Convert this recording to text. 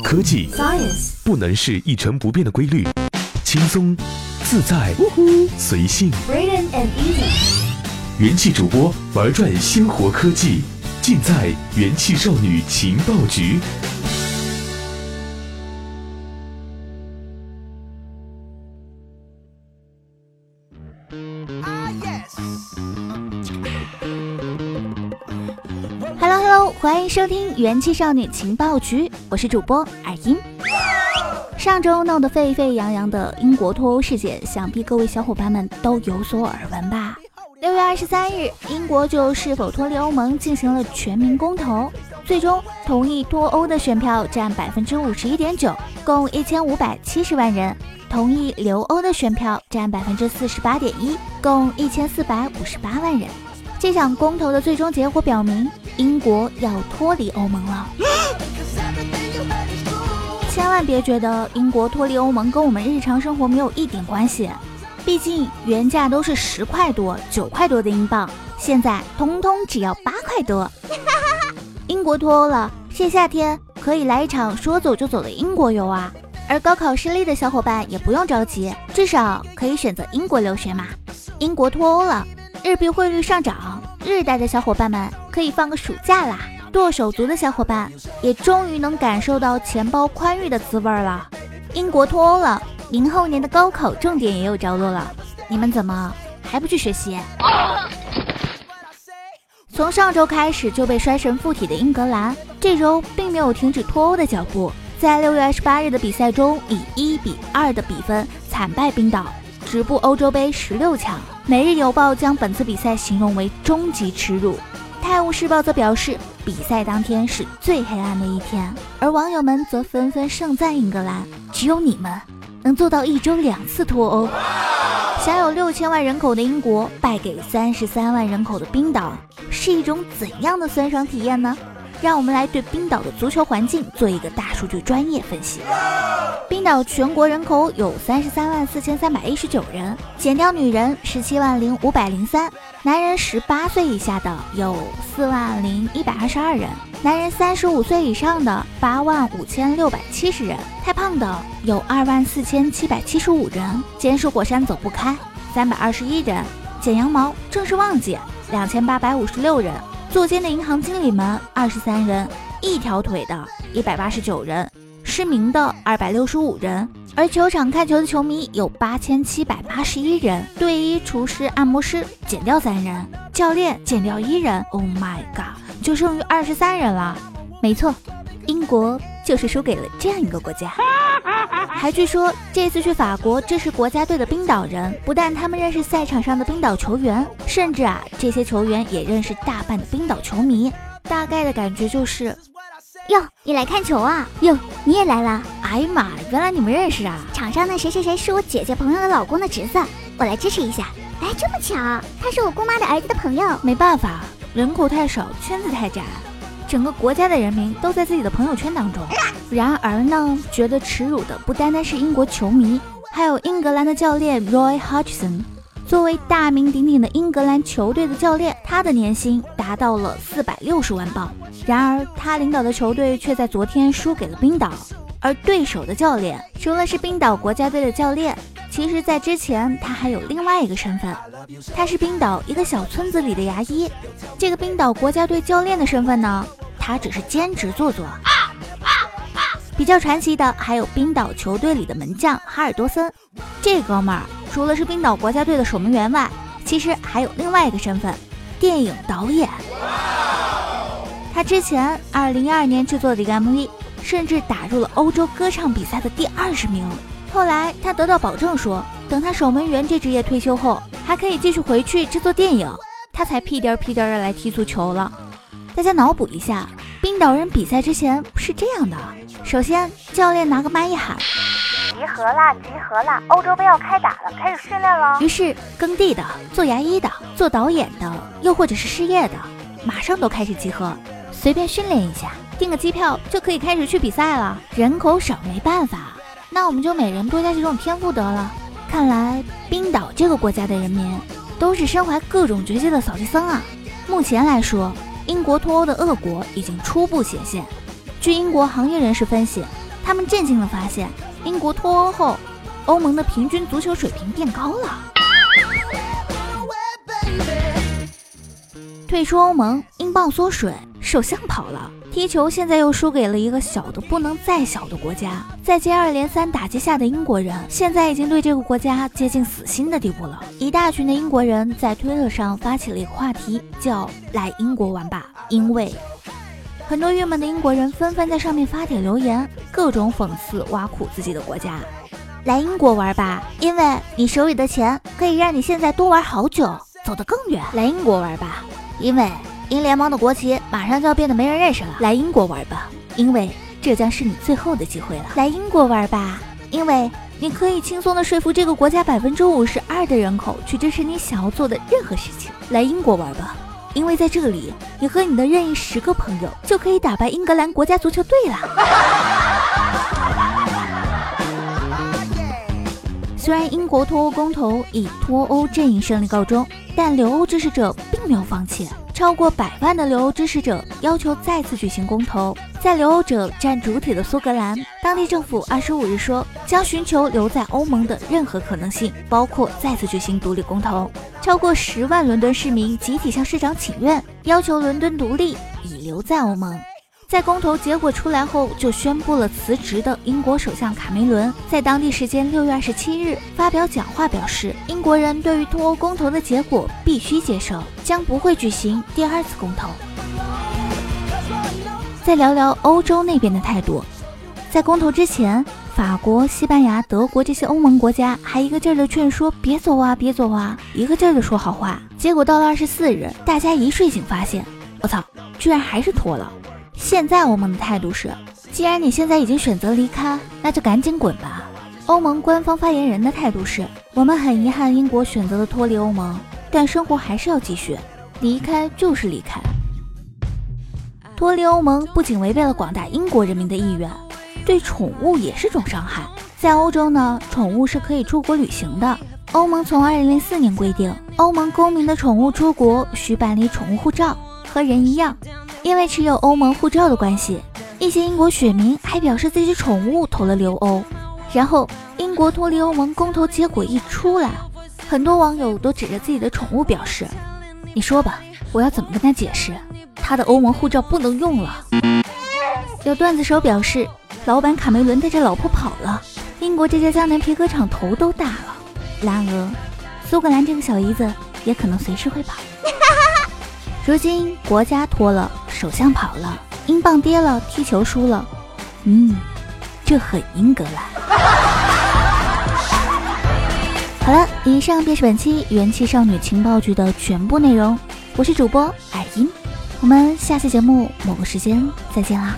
科技 Science 不能是一成不变的规律，轻松、自在、随性。And easy 元气主播玩转鲜活科技，尽在元气少女情报局。欢迎收听元气少女情报局，我是主播尔音。上周闹得沸沸扬扬的英国脱欧事件，想必各位小伙伴们都有所耳闻吧？六月二十三日，英国就是否脱离欧盟进行了全民公投，最终同意脱欧的选票占百分之五十一点九，共一千五百七十万人；同意留欧的选票占百分之四十八点一，共一千四百五十八万人。这场公投的最终结果表明，英国要脱离欧盟了。千万别觉得英国脱离欧盟跟我们日常生活没有一点关系，毕竟原价都是十块多、九块多的英镑，现在通通只要八块多。英国脱欧了，这夏天可以来一场说走就走的英国游啊！而高考失利的小伙伴也不用着急，至少可以选择英国留学嘛。英国脱欧了，日币汇率上涨，日贷的小伙伴们可以放个暑假啦。剁手族的小伙伴也终于能感受到钱包宽裕的滋味了。英国脱欧了，明后年的高考重点也有着落了，你们怎么还不去学习？从上周开始就被衰神附体的英格兰，这周并没有停止脱欧的脚步，在六月二十八日的比赛中，以一比二的比分惨败冰岛，止步欧洲杯十六强。每日邮报将本次比赛形容为终极耻辱。泰晤士报则表示，比赛当天是最黑暗的一天，而网友们则纷纷盛赞英格兰，只有你们能做到一周两次脱欧。享有六千万人口的英国败给三十三万人口的冰岛，是一种怎样的酸爽体验呢？让我们来对冰岛的足球环境做一个大数据专业分析。冰岛全国人口有三十三万四千三百一十九人，减掉女人十七万零五百零三，男人十八岁以下的有四万零一百二十二人，男人三十五岁以上的八万五千六百七十人，太胖的有二万四千七百七十五人，坚树火山走不开三百二十一人，剪羊毛正是旺季两千八百五十六人。坐监的银行经理们二十三人，一条腿的一百八十九人，失明的二百六十五人，而球场看球的球迷有八千七百八十一人，队医、厨师、按摩师减掉三人，教练减掉一人，Oh my god，就剩余二十三人了。没错，英国就是输给了这样一个国家。还据说这次去法国支持国家队的冰岛人，不但他们认识赛场上的冰岛球员，甚至啊，这些球员也认识大半的冰岛球迷。大概的感觉就是，哟，你来看球啊？哟，你也来了？哎呀妈，原来你们认识啊！场上的谁谁谁是我姐姐朋友的老公的侄子，我来支持一下。哎，这么巧，他是我姑妈的儿子的朋友。没办法，人口太少，圈子太窄，整个国家的人民都在自己的朋友圈当中。然而呢，觉得耻辱的不单单是英国球迷，还有英格兰的教练 Roy Hodgson。作为大名鼎鼎的英格兰球队的教练，他的年薪达到了四百六十万镑。然而，他领导的球队却在昨天输给了冰岛。而对手的教练除了是冰岛国家队的教练，其实在之前他还有另外一个身份，他是冰岛一个小村子里的牙医。这个冰岛国家队教练的身份呢，他只是兼职做做。比较传奇的还有冰岛球队里的门将哈尔多森，这哥们儿除了是冰岛国家队的守门员外，其实还有另外一个身份，电影导演。他之前二零一二年制作的一个 MV，甚至打入了欧洲歌唱比赛的第二十名。后来他得到保证说，等他守门员这职业退休后，还可以继续回去制作电影，他才屁颠屁颠的来踢足球了。大家脑补一下，冰岛人比赛之前是这样的：首先，教练拿个麦一喊。集合啦！集合啦！欧洲杯要开打了，开始训练了。于是，耕地的、做牙医的、做导演的，又或者是失业的，马上都开始集合，随便训练一下，订个机票就可以开始去比赛了。人口少没办法，那我们就每人多加几种天赋得了。看来冰岛这个国家的人民都是身怀各种绝技的扫地僧啊。目前来说，英国脱欧的恶果已经初步显现。据英国行业人士分析，他们震惊地发现，英国脱欧后，欧盟的平均足球水平变高了。退出欧盟，英镑缩水，首相跑了，踢球现在又输给了一个小的不能再小的国家。在接二连三打击下的英国人，现在已经对这个国家接近死心的地步了。一大群的英国人在推特上发起了一个话题，叫“来英国玩吧”，因为。很多郁闷的英国人纷纷在上面发帖留言，各种讽刺挖苦自己的国家。来英国玩吧，因为你手里的钱可以让你现在多玩好久，走得更远。来英国玩吧，因为英联邦的国旗马上就要变得没人认识了。来英国玩吧，因为这将是你最后的机会了。来英国玩吧，因为你可以轻松的说服这个国家百分之五十二的人口去支持你想要做的任何事情。来英国玩吧。因为在这里，你和你的任意十个朋友就可以打败英格兰国家足球队了。虽然英国脱欧公投以脱欧阵营胜利告终，但留欧支持者并没有放弃。超过百万的留欧支持者要求再次举行公投。在留欧者占主体的苏格兰，当地政府二十五日说将寻求留在欧盟的任何可能性，包括再次举行独立公投。超过十万伦敦市民集体向市长请愿，要求伦敦独立，以留在欧盟。在公投结果出来后就宣布了辞职的英国首相卡梅伦，在当地时间六月二十七日发表讲话，表示英国人对于脱欧公投的结果必须接受，将不会举行第二次公投。再聊聊欧洲那边的态度，在公投之前，法国、西班牙、德国这些欧盟国家还一个劲儿的劝说别走啊，别走啊，一个劲儿的说好话。结果到了二十四日，大家一睡醒发现，我操，居然还是脱了。现在欧盟的态度是，既然你现在已经选择离开，那就赶紧滚吧。欧盟官方发言人的态度是，我们很遗憾英国选择了脱离欧盟，但生活还是要继续，离开就是离开。脱离欧盟不仅违背了广大英国人民的意愿，对宠物也是种伤害。在欧洲呢，宠物是可以出国旅行的。欧盟从二零零四年规定，欧盟公民的宠物出国需办理宠物护照，和人一样。因为持有欧盟护照的关系，一些英国选民还表示自己宠物投了留欧。然后，英国脱离欧盟公投结果一出来，很多网友都指着自己的宠物表示：“你说吧，我要怎么跟他解释？他的欧盟护照不能用了。”有段子手表示：“老板卡梅伦带着老婆跑了，英国这家江南皮革厂头都大了。”然而，苏格兰这个小姨子也可能随时会跑。如今国家脱了。首相跑了，英镑跌了，踢球输了，嗯，这很英格兰。好了，以上便是本期元气少女情报局的全部内容。我是主播矮音，我们下期节目某个时间再见啦。